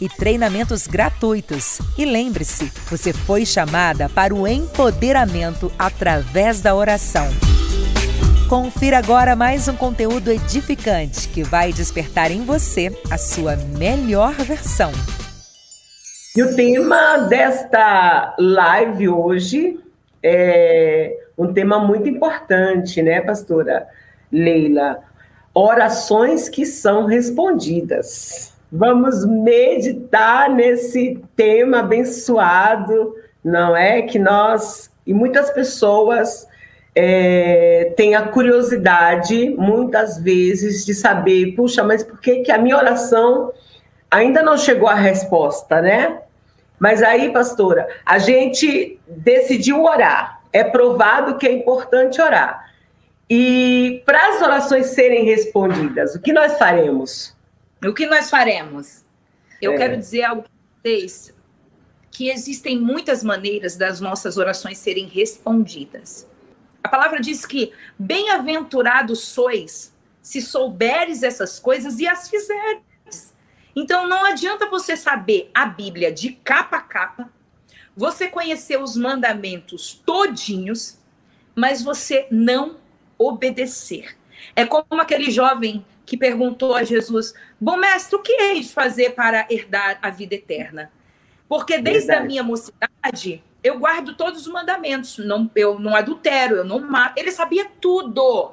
e treinamentos gratuitos. E lembre-se, você foi chamada para o empoderamento através da oração. Confira agora mais um conteúdo edificante que vai despertar em você a sua melhor versão. E o tema desta live hoje é um tema muito importante, né, pastora Leila? Orações que são respondidas. Vamos meditar nesse tema abençoado, não é? Que nós e muitas pessoas é, têm a curiosidade, muitas vezes, de saber, puxa, mas por que, que a minha oração ainda não chegou à resposta, né? Mas aí, pastora, a gente decidiu orar. É provado que é importante orar. E para as orações serem respondidas, o que nós faremos? O que nós faremos? Eu é. quero dizer algo para vocês, que existem muitas maneiras das nossas orações serem respondidas. A palavra diz que bem-aventurados sois se souberes essas coisas e as fizeres. Então não adianta você saber a Bíblia de capa a capa, você conhecer os mandamentos todinhos, mas você não obedecer. É como aquele jovem que perguntou a Jesus: Bom mestre, o que hei de fazer para herdar a vida eterna? Porque desde Verdade. a minha mocidade eu guardo todos os mandamentos. Não, eu não adultero, eu não mato. Ele sabia tudo.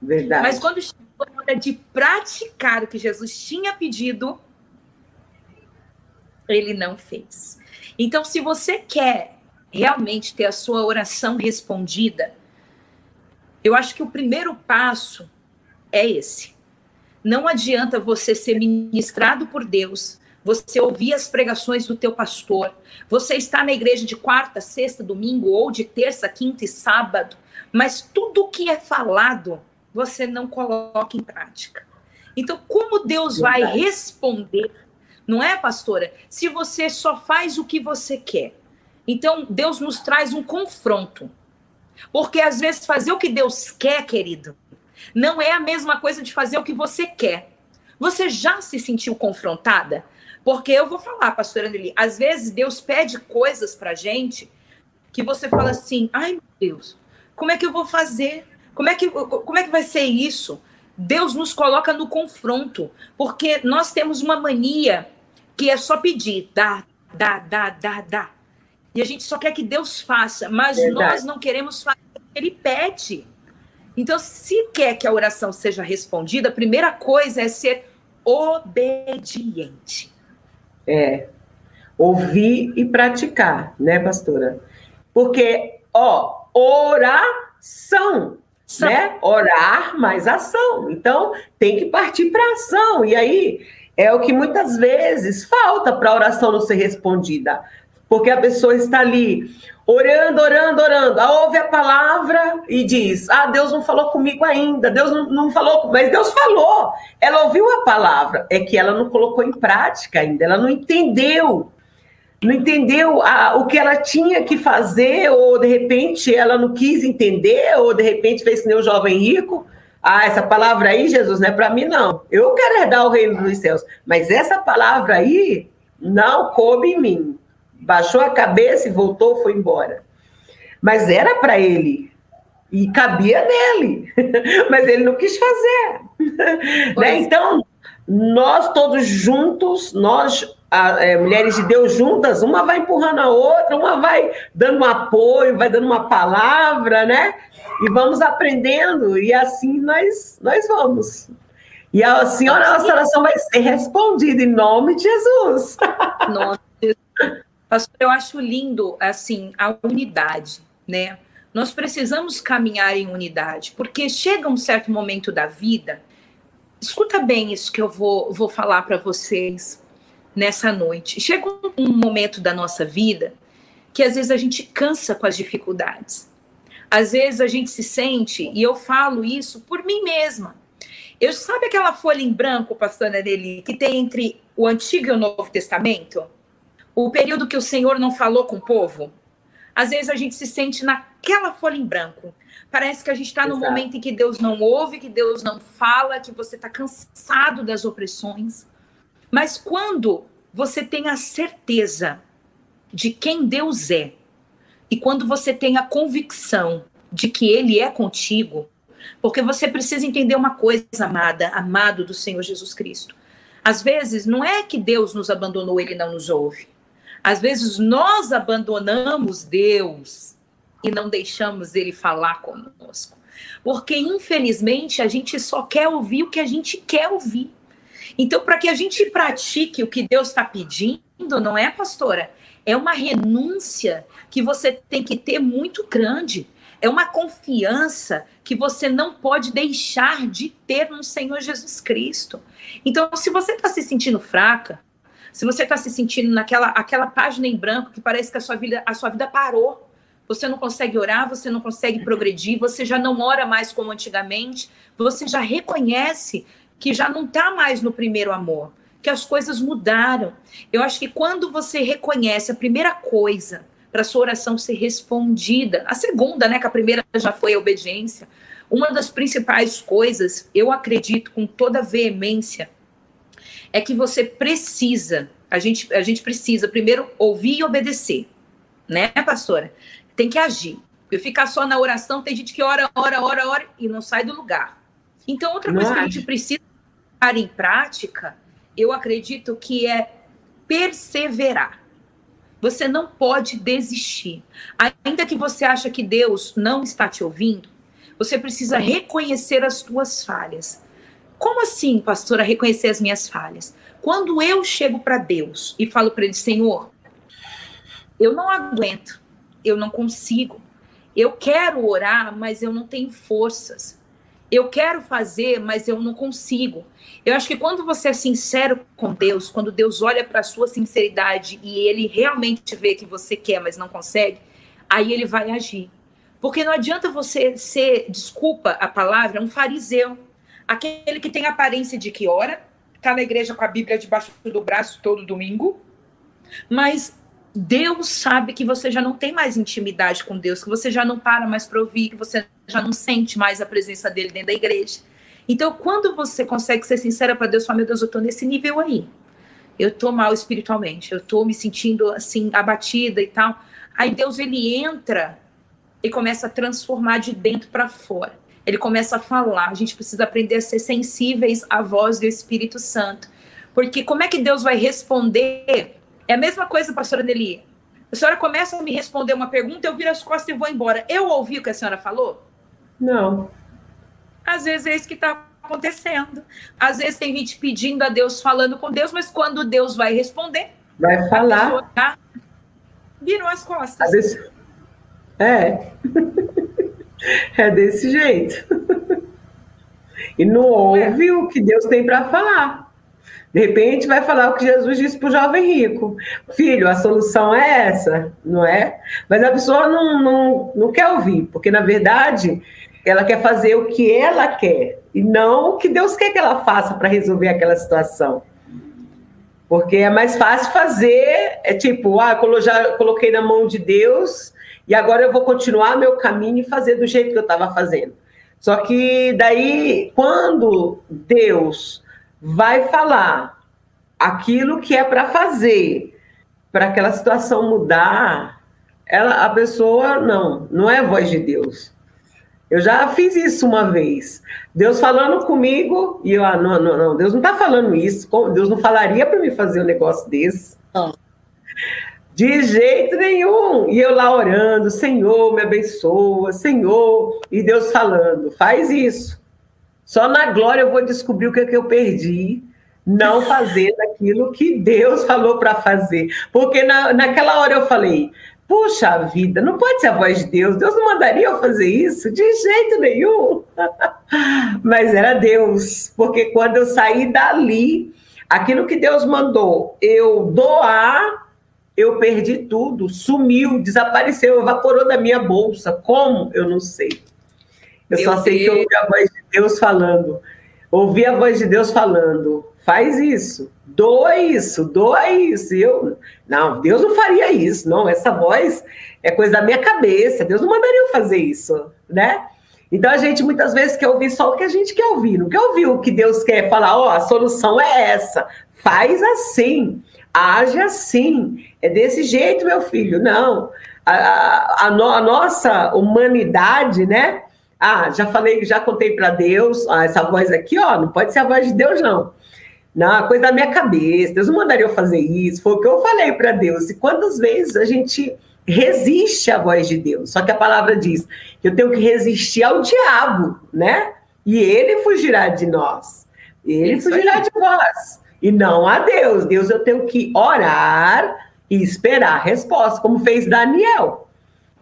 Verdade. Mas quando chegou a hora de praticar o que Jesus tinha pedido, ele não fez. Então, se você quer realmente ter a sua oração respondida, eu acho que o primeiro passo é esse. Não adianta você ser ministrado por Deus, você ouvir as pregações do teu pastor, você está na igreja de quarta, sexta, domingo ou de terça, quinta e sábado, mas tudo que é falado você não coloca em prática. Então, como Deus vai responder, não é, pastora? Se você só faz o que você quer. Então, Deus nos traz um confronto. Porque às vezes fazer o que Deus quer, querido, não é a mesma coisa de fazer o que você quer. Você já se sentiu confrontada? Porque eu vou falar, pastora Anneli, às vezes Deus pede coisas pra gente que você fala assim: ai meu Deus, como é que eu vou fazer? Como é que, como é que vai ser isso? Deus nos coloca no confronto, porque nós temos uma mania que é só pedir, dá, dá, dá, dá, dá. E a gente só quer que Deus faça, mas Verdade. nós não queremos fazer o que ele pede. Então, se quer que a oração seja respondida, a primeira coisa é ser obediente. É. Ouvir e praticar, né, pastora? Porque, ó, oração, São. né? Orar mais ação. Então, tem que partir para ação. E aí, é o que muitas vezes falta para a oração não ser respondida. Porque a pessoa está ali orando, orando, orando. Ah, ouve a palavra e diz: Ah, Deus não falou comigo ainda, Deus não, não falou, mas Deus falou. Ela ouviu a palavra, é que ela não colocou em prática ainda, ela não entendeu. Não entendeu a, o que ela tinha que fazer, ou de repente ela não quis entender, ou de repente fez que nem o jovem rico. Ah, essa palavra aí, Jesus, não é para mim, não. Eu quero herdar o reino dos céus, mas essa palavra aí não coube em mim baixou a cabeça e voltou, foi embora. Mas era para ele. E cabia nele. Mas ele não quis fazer. Né? Então, nós todos juntos, nós a, é, mulheres de Deus juntas, uma vai empurrando a outra, uma vai dando um apoio, vai dando uma palavra, né? E vamos aprendendo, e assim nós, nós vamos. E a senhora, a nossa oração vai ser respondida em nome de Jesus. Nossa, pastor, eu acho lindo, assim, a unidade, né? Nós precisamos caminhar em unidade, porque chega um certo momento da vida, escuta bem isso que eu vou, vou falar para vocês nessa noite. Chega um momento da nossa vida que às vezes a gente cansa com as dificuldades. Às vezes a gente se sente, e eu falo isso por mim mesma. Eu sabe aquela folha em branco, pastor Nelly, que tem entre o Antigo e o Novo Testamento? O período que o Senhor não falou com o povo? Às vezes a gente se sente naquela folha em branco. Parece que a gente está no momento em que Deus não ouve, que Deus não fala, que você está cansado das opressões. Mas quando você tem a certeza de quem Deus é, e quando você tem a convicção de que Ele é contigo, porque você precisa entender uma coisa, amada, amado do Senhor Jesus Cristo. Às vezes, não é que Deus nos abandonou, Ele não nos ouve. Às vezes, nós abandonamos Deus e não deixamos Ele falar conosco. Porque, infelizmente, a gente só quer ouvir o que a gente quer ouvir. Então, para que a gente pratique o que Deus está pedindo, não é, pastora? É uma renúncia que você tem que ter muito grande. É uma confiança que você não pode deixar de ter no Senhor Jesus Cristo. Então, se você está se sentindo fraca, se você está se sentindo naquela aquela página em branco que parece que a sua vida, a sua vida parou, você não consegue orar, você não consegue progredir, você já não ora mais como antigamente, você já reconhece que já não está mais no primeiro amor, que as coisas mudaram. Eu acho que quando você reconhece a primeira coisa para sua oração ser respondida, a segunda, né, que a primeira já foi a obediência, uma das principais coisas, eu acredito com toda veemência, é que você precisa, a gente, a gente precisa primeiro ouvir e obedecer, né, pastora? Tem que agir. Porque ficar só na oração, tem gente que ora, ora, ora, ora e não sai do lugar. Então, outra coisa que a gente precisa em prática, eu acredito que é perseverar. Você não pode desistir. Ainda que você acha que Deus não está te ouvindo, você precisa reconhecer as suas falhas. Como assim, pastora, reconhecer as minhas falhas? Quando eu chego para Deus e falo para ele, Senhor, eu não aguento, eu não consigo. Eu quero orar, mas eu não tenho forças eu quero fazer, mas eu não consigo. Eu acho que quando você é sincero com Deus, quando Deus olha para a sua sinceridade e ele realmente vê que você quer, mas não consegue, aí ele vai agir. Porque não adianta você ser, desculpa a palavra, um fariseu, aquele que tem aparência de que ora, está na igreja com a Bíblia debaixo do braço todo domingo, mas Deus sabe que você já não tem mais intimidade com Deus, que você já não para mais para ouvir, que você já não sente mais a presença dele dentro da igreja. Então, quando você consegue ser sincera para Deus, fala, meu Deus, eu estou nesse nível aí. Eu estou mal espiritualmente, eu estou me sentindo assim abatida e tal. Aí Deus ele entra e começa a transformar de dentro para fora. Ele começa a falar. A gente precisa aprender a ser sensíveis à voz do Espírito Santo. Porque como é que Deus vai responder é a mesma coisa, pastora Nelly. A senhora começa a me responder uma pergunta, eu viro as costas e vou embora. Eu ouvi o que a senhora falou? Não. Às vezes é isso que está acontecendo. Às vezes tem gente pedindo a Deus, falando com Deus, mas quando Deus vai responder, vai falar. Tá, virou as costas. Às vezes... É. é desse jeito. E não ouve é. o que Deus tem para falar. De repente vai falar o que Jesus disse para o jovem rico. Filho, a solução é essa, não é? Mas a pessoa não, não, não quer ouvir, porque na verdade ela quer fazer o que ela quer e não o que Deus quer que ela faça para resolver aquela situação. Porque é mais fácil fazer, é tipo, ah, eu já coloquei na mão de Deus e agora eu vou continuar meu caminho e fazer do jeito que eu estava fazendo. Só que daí, quando Deus vai falar aquilo que é para fazer para aquela situação mudar, ela, a pessoa não, não é a voz de Deus. Eu já fiz isso uma vez. Deus falando comigo, e eu, ah, não, não, não, Deus não está falando isso. Deus não falaria para mim fazer um negócio desse. Não. De jeito nenhum. E eu lá orando, Senhor, me abençoa, Senhor. E Deus falando, faz isso. Só na glória eu vou descobrir o que, é que eu perdi, não fazer aquilo que Deus falou para fazer. Porque na, naquela hora eu falei, puxa vida, não pode ser a voz de Deus, Deus não mandaria eu fazer isso de jeito nenhum. Mas era Deus, porque quando eu saí dali, aquilo que Deus mandou eu doar, eu perdi tudo, sumiu, desapareceu, evaporou da minha bolsa. Como? Eu não sei. Eu Meu só sei Deus. que eu ouvi a voz de Deus falando. Ouvi a voz de Deus falando: faz isso, doa isso, doa isso. E eu, não, Deus não faria isso, não. Essa voz é coisa da minha cabeça. Deus não mandaria eu fazer isso, né? Então a gente muitas vezes quer ouvir só o que a gente quer ouvir, não quer ouvir o que Deus quer falar, ó, oh, a solução é essa, faz assim, age assim, é desse jeito, meu filho. Não, a, a, a, no, a nossa humanidade, né? Ah, já falei, já contei para Deus, ah, essa voz aqui, ó, não pode ser a voz de Deus, não. Não, coisa da minha cabeça, Deus não mandaria eu fazer isso, foi o que eu falei para Deus. E quantas vezes a gente resiste à voz de Deus. Só que a palavra diz que eu tenho que resistir ao diabo, né? E ele fugirá de nós. Ele Isso fugirá aí. de nós. E não a Deus. Deus eu tenho que orar e esperar a resposta, como fez Daniel.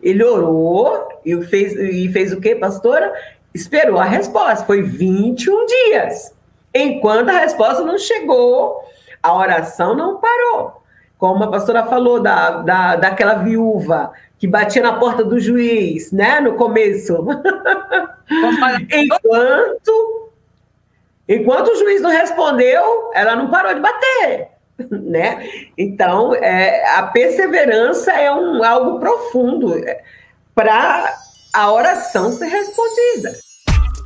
Ele orou e fez, e fez o quê, pastora? Esperou a resposta. Foi 21 dias. Enquanto a resposta não chegou, a oração não parou como a pastora falou, da, da, daquela viúva que batia na porta do juiz, né, no começo. enquanto, enquanto o juiz não respondeu, ela não parou de bater, né? Então, é, a perseverança é um, algo profundo é, para a oração ser respondida.